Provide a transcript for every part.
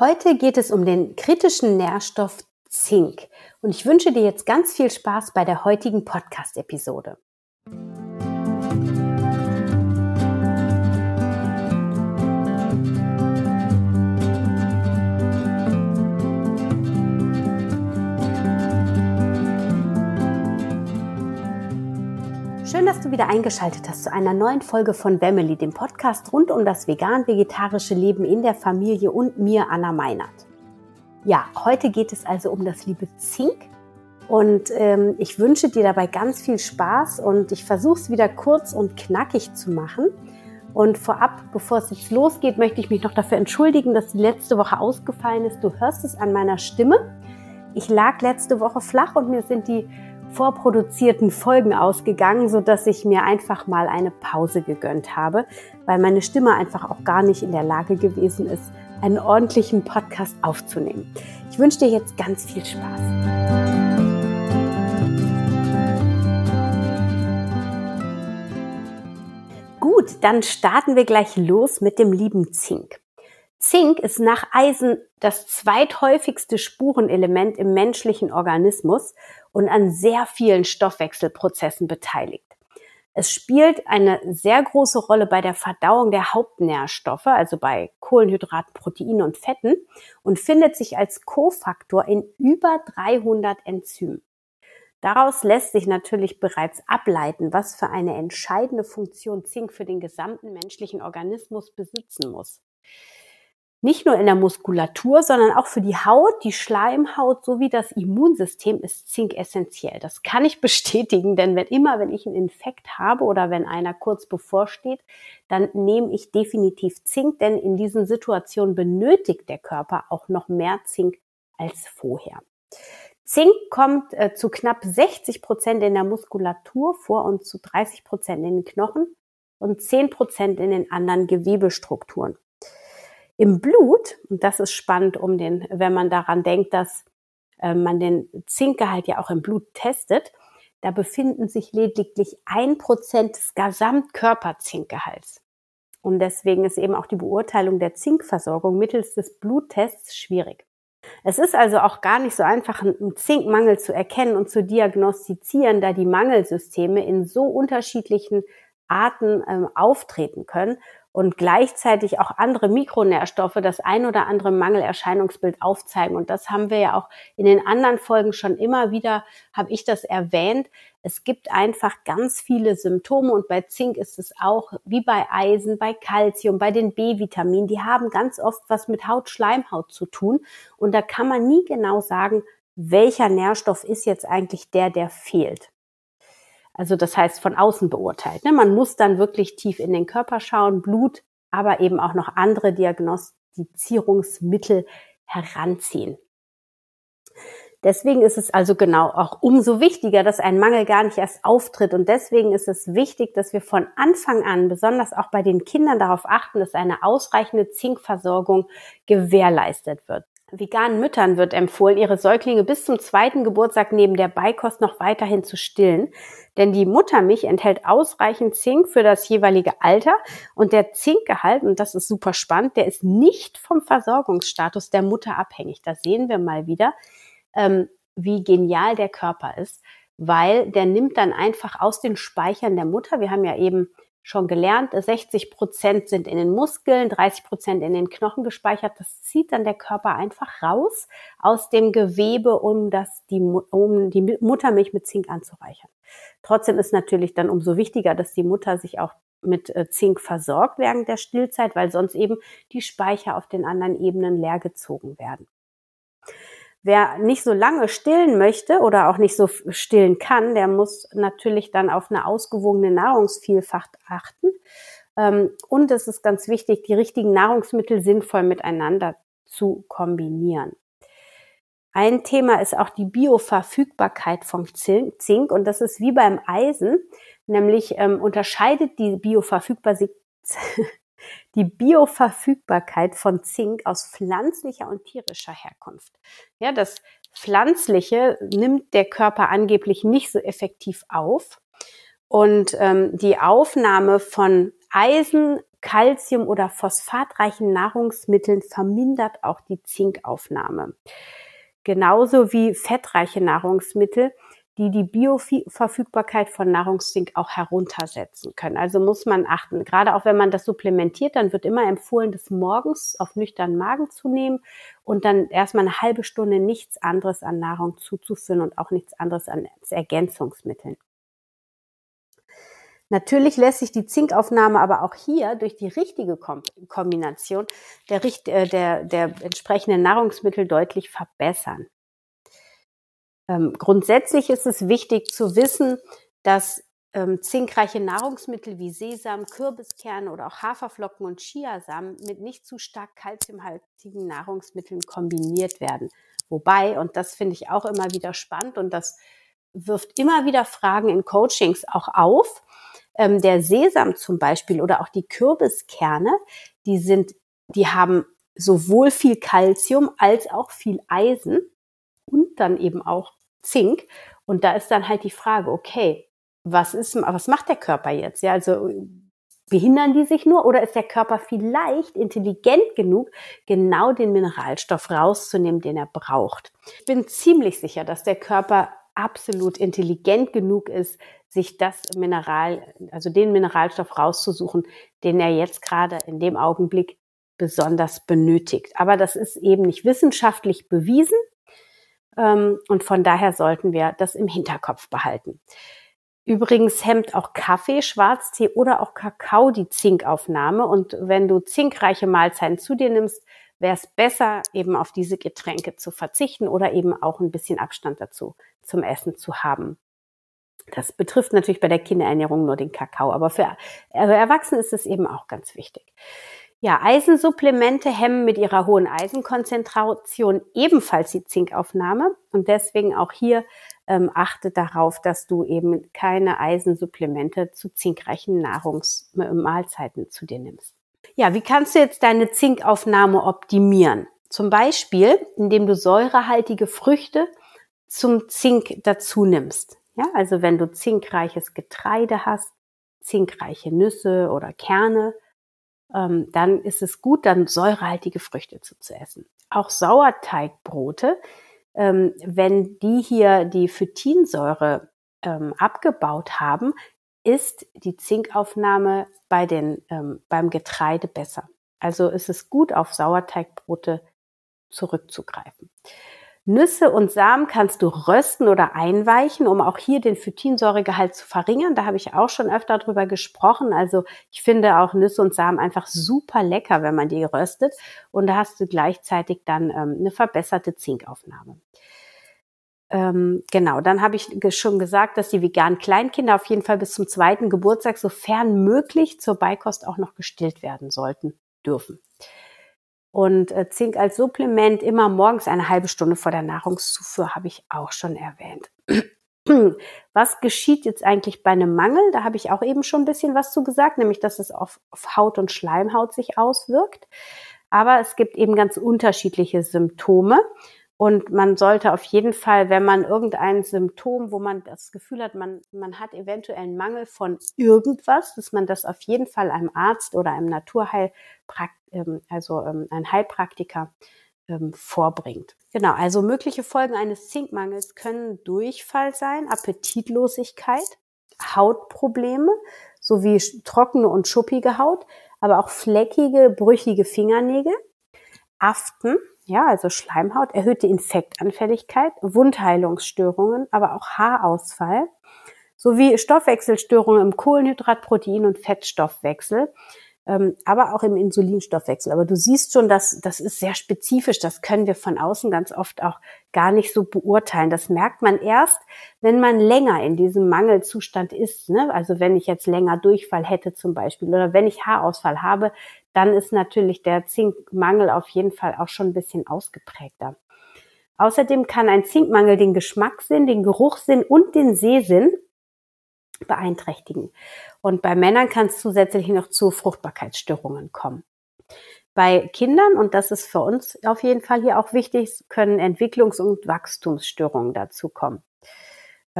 Heute geht es um den kritischen Nährstoff Zink und ich wünsche dir jetzt ganz viel Spaß bei der heutigen Podcast-Episode. Schön, dass du wieder eingeschaltet hast zu einer neuen Folge von Family, dem Podcast rund um das vegan-vegetarische Leben in der Familie und mir, Anna Meinert. Ja, heute geht es also um das liebe Zink und ähm, ich wünsche dir dabei ganz viel Spaß und ich versuche es wieder kurz und knackig zu machen. Und vorab, bevor es jetzt losgeht, möchte ich mich noch dafür entschuldigen, dass die letzte Woche ausgefallen ist. Du hörst es an meiner Stimme. Ich lag letzte Woche flach und mir sind die vorproduzierten Folgen ausgegangen, so dass ich mir einfach mal eine Pause gegönnt habe, weil meine Stimme einfach auch gar nicht in der Lage gewesen ist, einen ordentlichen Podcast aufzunehmen. Ich wünsche dir jetzt ganz viel Spaß. Gut, dann starten wir gleich los mit dem lieben Zink. Zink ist nach Eisen das zweithäufigste Spurenelement im menschlichen Organismus und an sehr vielen Stoffwechselprozessen beteiligt. Es spielt eine sehr große Rolle bei der Verdauung der Hauptnährstoffe, also bei Kohlenhydraten, Proteinen und Fetten und findet sich als Kofaktor in über 300 Enzymen. Daraus lässt sich natürlich bereits ableiten, was für eine entscheidende Funktion Zink für den gesamten menschlichen Organismus besitzen muss. Nicht nur in der Muskulatur, sondern auch für die Haut, die Schleimhaut sowie das Immunsystem ist Zink essentiell. Das kann ich bestätigen, denn wenn immer, wenn ich einen Infekt habe oder wenn einer kurz bevorsteht, dann nehme ich definitiv Zink, denn in diesen Situationen benötigt der Körper auch noch mehr Zink als vorher. Zink kommt äh, zu knapp 60 Prozent in der Muskulatur vor und zu 30 Prozent in den Knochen und 10 Prozent in den anderen Gewebestrukturen. Im Blut, und das ist spannend, um den, wenn man daran denkt, dass äh, man den Zinkgehalt ja auch im Blut testet, da befinden sich lediglich ein Prozent des Gesamtkörperzinkgehalts. Und deswegen ist eben auch die Beurteilung der Zinkversorgung mittels des Bluttests schwierig. Es ist also auch gar nicht so einfach, einen Zinkmangel zu erkennen und zu diagnostizieren, da die Mangelsysteme in so unterschiedlichen Arten ähm, auftreten können und gleichzeitig auch andere Mikronährstoffe das ein oder andere Mangelerscheinungsbild aufzeigen. Und das haben wir ja auch in den anderen Folgen schon immer wieder, habe ich das erwähnt. Es gibt einfach ganz viele Symptome und bei Zink ist es auch wie bei Eisen, bei Calcium, bei den B-Vitaminen. Die haben ganz oft was mit Haut-Schleimhaut zu tun. Und da kann man nie genau sagen, welcher Nährstoff ist jetzt eigentlich der, der fehlt. Also das heißt von außen beurteilt. Ne? Man muss dann wirklich tief in den Körper schauen, Blut, aber eben auch noch andere Diagnostizierungsmittel heranziehen. Deswegen ist es also genau auch umso wichtiger, dass ein Mangel gar nicht erst auftritt. Und deswegen ist es wichtig, dass wir von Anfang an, besonders auch bei den Kindern, darauf achten, dass eine ausreichende Zinkversorgung gewährleistet wird. Veganen Müttern wird empfohlen, ihre Säuglinge bis zum zweiten Geburtstag neben der Beikost noch weiterhin zu stillen, denn die Muttermilch enthält ausreichend Zink für das jeweilige Alter. Und der Zinkgehalt, und das ist super spannend, der ist nicht vom Versorgungsstatus der Mutter abhängig. Da sehen wir mal wieder, ähm, wie genial der Körper ist, weil der nimmt dann einfach aus den Speichern der Mutter, wir haben ja eben schon gelernt, 60 Prozent sind in den Muskeln, 30 Prozent in den Knochen gespeichert. Das zieht dann der Körper einfach raus aus dem Gewebe, um das die, um die Muttermilch mit Zink anzureichern. Trotzdem ist natürlich dann umso wichtiger, dass die Mutter sich auch mit äh, Zink versorgt während der Stillzeit, weil sonst eben die Speicher auf den anderen Ebenen leergezogen werden. Wer nicht so lange stillen möchte oder auch nicht so stillen kann, der muss natürlich dann auf eine ausgewogene Nahrungsvielfalt achten. Ähm, und es ist ganz wichtig, die richtigen Nahrungsmittel sinnvoll miteinander zu kombinieren. Ein Thema ist auch die Bioverfügbarkeit von Zink und das ist wie beim Eisen, nämlich ähm, unterscheidet die Bioverfügbarkeit die Bioverfügbarkeit von Zink aus pflanzlicher und tierischer Herkunft. Ja, das Pflanzliche nimmt der Körper angeblich nicht so effektiv auf. Und ähm, die Aufnahme von Eisen, Calcium- oder phosphatreichen Nahrungsmitteln vermindert auch die Zinkaufnahme. Genauso wie fettreiche Nahrungsmittel, die die Bioverfügbarkeit von Nahrungszink auch heruntersetzen können. Also muss man achten. Gerade auch wenn man das supplementiert, dann wird immer empfohlen, das morgens auf nüchternen Magen zu nehmen und dann erstmal eine halbe Stunde nichts anderes an Nahrung zuzuführen und auch nichts anderes an Ergänzungsmitteln. Natürlich lässt sich die Zinkaufnahme aber auch hier durch die richtige Kombination der, äh, der, der entsprechenden Nahrungsmittel deutlich verbessern. Ähm, grundsätzlich ist es wichtig zu wissen, dass ähm, zinkreiche Nahrungsmittel wie Sesam, Kürbiskerne oder auch Haferflocken und Chiasamen mit nicht zu stark kalziumhaltigen Nahrungsmitteln kombiniert werden. Wobei, und das finde ich auch immer wieder spannend und das wirft immer wieder Fragen in Coachings auch auf, ähm, der Sesam zum Beispiel oder auch die Kürbiskerne, die sind, die haben sowohl viel Kalzium als auch viel Eisen und dann eben auch Zink. Und da ist dann halt die Frage, okay, was ist, was macht der Körper jetzt? Ja, also behindern die sich nur oder ist der Körper vielleicht intelligent genug, genau den Mineralstoff rauszunehmen, den er braucht? Ich bin ziemlich sicher, dass der Körper absolut intelligent genug ist, sich das Mineral, also den Mineralstoff rauszusuchen, den er jetzt gerade in dem Augenblick besonders benötigt. Aber das ist eben nicht wissenschaftlich bewiesen und von daher sollten wir das im Hinterkopf behalten. Übrigens hemmt auch Kaffee, Schwarztee oder auch Kakao die Zinkaufnahme. Und wenn du zinkreiche Mahlzeiten zu dir nimmst, wäre es besser, eben auf diese Getränke zu verzichten oder eben auch ein bisschen Abstand dazu zum Essen zu haben. Das betrifft natürlich bei der Kinderernährung nur den Kakao, aber für Erwachsene ist es eben auch ganz wichtig. Ja, Eisensupplemente hemmen mit ihrer hohen Eisenkonzentration ebenfalls die Zinkaufnahme und deswegen auch hier ähm, achte darauf, dass du eben keine Eisensupplemente zu zinkreichen Nahrungsmahlzeiten zu dir nimmst. Ja, wie kannst du jetzt deine Zinkaufnahme optimieren? Zum Beispiel, indem du säurehaltige Früchte zum Zink dazu nimmst. Ja, also wenn du zinkreiches Getreide hast, zinkreiche Nüsse oder Kerne, dann ist es gut, dann säurehaltige Früchte zu, zu essen. Auch Sauerteigbrote, ähm, wenn die hier die Phytinsäure ähm, abgebaut haben, ist die Zinkaufnahme bei den, ähm, beim Getreide besser. Also ist es gut, auf Sauerteigbrote zurückzugreifen. Nüsse und Samen kannst du rösten oder einweichen, um auch hier den Phytinsäuregehalt zu verringern. Da habe ich auch schon öfter drüber gesprochen. Also ich finde auch Nüsse und Samen einfach super lecker, wenn man die röstet. Und da hast du gleichzeitig dann ähm, eine verbesserte Zinkaufnahme. Ähm, genau, dann habe ich schon gesagt, dass die veganen Kleinkinder auf jeden Fall bis zum zweiten Geburtstag, sofern möglich, zur Beikost auch noch gestillt werden sollten dürfen. Und äh, Zink als Supplement immer morgens eine halbe Stunde vor der Nahrungszufuhr habe ich auch schon erwähnt. Was geschieht jetzt eigentlich bei einem Mangel? Da habe ich auch eben schon ein bisschen was zu gesagt, nämlich dass es auf, auf Haut und Schleimhaut sich auswirkt. Aber es gibt eben ganz unterschiedliche Symptome. Und man sollte auf jeden Fall, wenn man irgendein Symptom, wo man das Gefühl hat, man, man hat eventuell einen Mangel von irgendwas, dass man das auf jeden Fall einem Arzt oder einem Naturheilpraktiker, ähm, also ähm, ein Heilpraktiker, ähm, vorbringt. Genau, also mögliche Folgen eines Zinkmangels können Durchfall sein, Appetitlosigkeit, Hautprobleme sowie trockene und schuppige Haut, aber auch fleckige, brüchige Fingernägel, Aften, ja, also Schleimhaut, erhöhte Infektanfälligkeit, Wundheilungsstörungen, aber auch Haarausfall sowie Stoffwechselstörungen im Kohlenhydrat-, Protein- und Fettstoffwechsel, ähm, aber auch im Insulinstoffwechsel. Aber du siehst schon, dass das ist sehr spezifisch. Das können wir von außen ganz oft auch gar nicht so beurteilen. Das merkt man erst, wenn man länger in diesem Mangelzustand ist. Ne? Also wenn ich jetzt länger Durchfall hätte zum Beispiel oder wenn ich Haarausfall habe, dann ist natürlich der Zinkmangel auf jeden Fall auch schon ein bisschen ausgeprägter. Außerdem kann ein Zinkmangel den Geschmackssinn, den Geruchssinn und den Sehsinn beeinträchtigen. Und bei Männern kann es zusätzlich noch zu Fruchtbarkeitsstörungen kommen. Bei Kindern, und das ist für uns auf jeden Fall hier auch wichtig, können Entwicklungs- und Wachstumsstörungen dazu kommen.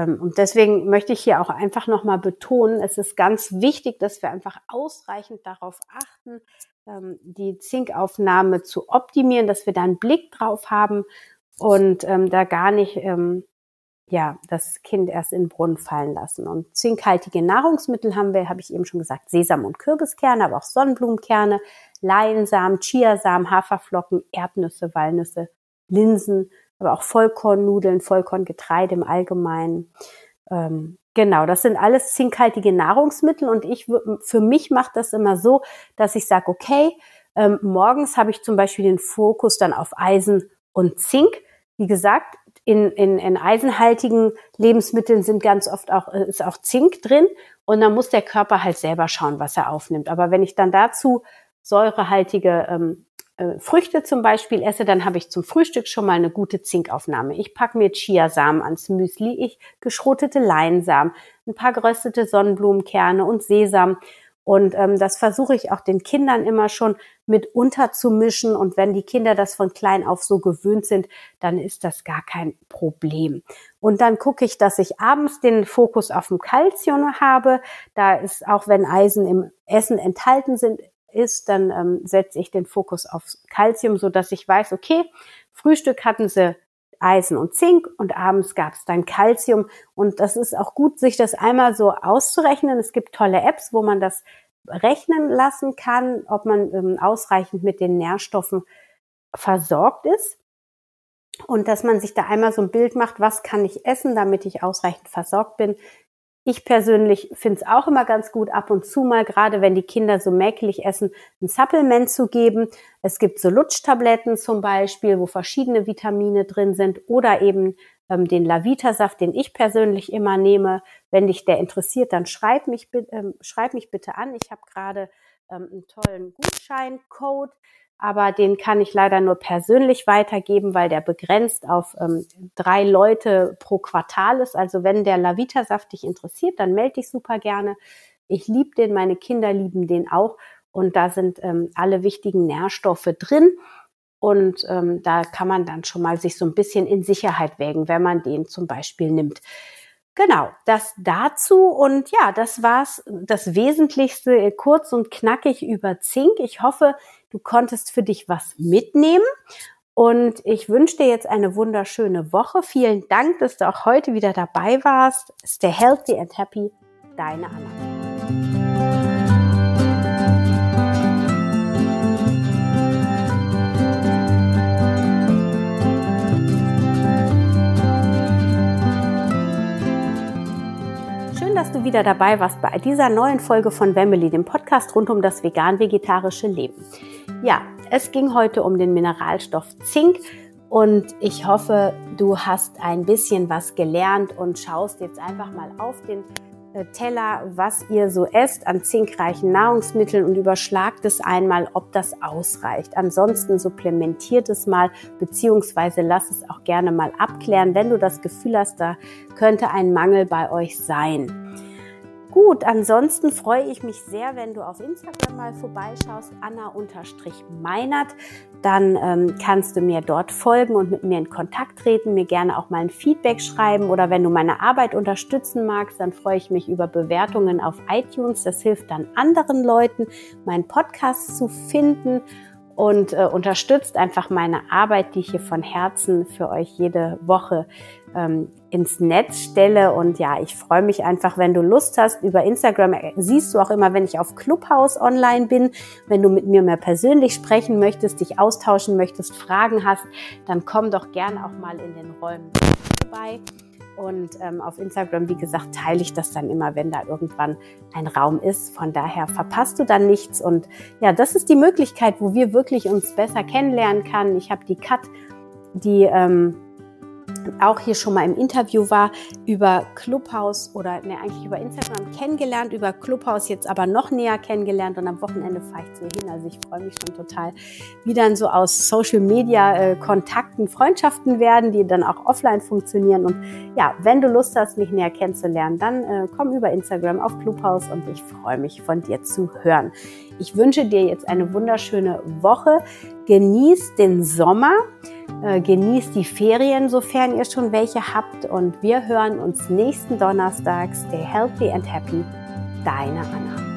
Ähm, und deswegen möchte ich hier auch einfach nochmal betonen, es ist ganz wichtig, dass wir einfach ausreichend darauf achten, ähm, die Zinkaufnahme zu optimieren, dass wir da einen Blick drauf haben und ähm, da gar nicht ja, das Kind erst in den Brunnen fallen lassen. Und zinkhaltige Nahrungsmittel haben wir, habe ich eben schon gesagt, Sesam- und Kürbiskerne, aber auch Sonnenblumenkerne, Leinsamen, Chiasamen, Haferflocken, Erdnüsse, Walnüsse, Linsen, aber auch Vollkornnudeln, Vollkorngetreide im Allgemeinen. Ähm, genau, das sind alles zinkhaltige Nahrungsmittel und ich für mich macht das immer so, dass ich sage, okay, ähm, morgens habe ich zum Beispiel den Fokus dann auf Eisen und Zink. Wie gesagt, in, in, in eisenhaltigen Lebensmitteln sind ganz oft auch, äh, ist auch Zink drin und dann muss der Körper halt selber schauen, was er aufnimmt. Aber wenn ich dann dazu säurehaltige ähm, äh, Früchte zum Beispiel esse, dann habe ich zum Frühstück schon mal eine gute Zinkaufnahme. Ich packe mir Chiasamen ans Müsli, ich geschrotete Leinsamen, ein paar geröstete Sonnenblumenkerne und Sesam. Und ähm, das versuche ich auch den Kindern immer schon mit unterzumischen. Und wenn die Kinder das von klein auf so gewöhnt sind, dann ist das gar kein Problem. Und dann gucke ich, dass ich abends den Fokus auf dem Kalzium habe. Da ist auch, wenn Eisen im Essen enthalten sind, ist, dann ähm, setze ich den Fokus auf Calcium, so dass ich weiß, okay, Frühstück hatten sie Eisen und Zink und abends gab es dann Calcium. Und das ist auch gut, sich das einmal so auszurechnen. Es gibt tolle Apps, wo man das rechnen lassen kann, ob man ähm, ausreichend mit den Nährstoffen versorgt ist. Und dass man sich da einmal so ein Bild macht, was kann ich essen, damit ich ausreichend versorgt bin. Ich persönlich finde es auch immer ganz gut, ab und zu mal, gerade wenn die Kinder so mäkelig essen, ein Supplement zu geben. Es gibt so Lutschtabletten zum Beispiel, wo verschiedene Vitamine drin sind oder eben ähm, den Lavita-Saft, den ich persönlich immer nehme. Wenn dich der interessiert, dann schreib mich, ähm, schreib mich bitte an. Ich habe gerade ähm, einen tollen Gutscheincode aber den kann ich leider nur persönlich weitergeben, weil der begrenzt auf ähm, drei Leute pro Quartal ist. Also wenn der Lavita-Saft dich interessiert, dann melde dich super gerne. Ich liebe den, meine Kinder lieben den auch und da sind ähm, alle wichtigen Nährstoffe drin. Und ähm, da kann man dann schon mal sich so ein bisschen in Sicherheit wägen, wenn man den zum Beispiel nimmt. Genau, das dazu und ja, das war's, das Wesentlichste äh, kurz und knackig über Zink. Ich hoffe, du konntest für dich was mitnehmen und ich wünsche dir jetzt eine wunderschöne Woche. Vielen Dank, dass du auch heute wieder dabei warst. Stay healthy and happy, deine Anna. Wieder dabei warst bei dieser neuen Folge von Wemmeli, dem Podcast rund um das vegan-vegetarische Leben. Ja, es ging heute um den Mineralstoff Zink und ich hoffe, du hast ein bisschen was gelernt und schaust jetzt einfach mal auf den äh, Teller, was ihr so esst an zinkreichen Nahrungsmitteln und überschlagt es einmal, ob das ausreicht. Ansonsten supplementiert es mal, beziehungsweise lass es auch gerne mal abklären, wenn du das Gefühl hast, da könnte ein Mangel bei euch sein. Gut, ansonsten freue ich mich sehr, wenn du auf Instagram mal vorbeischaust, Anna-Meinert. Dann ähm, kannst du mir dort folgen und mit mir in Kontakt treten, mir gerne auch mal ein Feedback schreiben oder wenn du meine Arbeit unterstützen magst, dann freue ich mich über Bewertungen auf iTunes. Das hilft dann anderen Leuten, meinen Podcast zu finden und äh, unterstützt einfach meine Arbeit, die ich hier von Herzen für euch jede Woche ähm, ins Netz stelle. Und ja, ich freue mich einfach, wenn du Lust hast. Über Instagram siehst du auch immer, wenn ich auf Clubhouse online bin. Wenn du mit mir mehr persönlich sprechen möchtest, dich austauschen möchtest, Fragen hast, dann komm doch gerne auch mal in den Räumen vorbei. Und ähm, auf Instagram, wie gesagt, teile ich das dann immer, wenn da irgendwann ein Raum ist. Von daher verpasst du dann nichts. Und ja, das ist die Möglichkeit, wo wir wirklich uns besser kennenlernen können. Ich habe die Kat, die ähm, auch hier schon mal im Interview war, über Clubhouse oder ne, eigentlich über Instagram kennengelernt, über Clubhouse jetzt aber noch näher kennengelernt und am Wochenende fahre ich zu ihr hin. Also ich freue mich schon total, wie dann so aus Social Media äh, Kontakten Freundschaften werden, die dann auch offline funktionieren. Und ja, wenn du Lust hast, mich näher kennenzulernen, dann äh, komm über Instagram auf Clubhouse und ich freue mich von dir zu hören. Ich wünsche dir jetzt eine wunderschöne Woche. Genieß den Sommer genießt die Ferien, sofern ihr schon welche habt. Und wir hören uns nächsten Donnerstag. Stay healthy and happy. Deine Anna.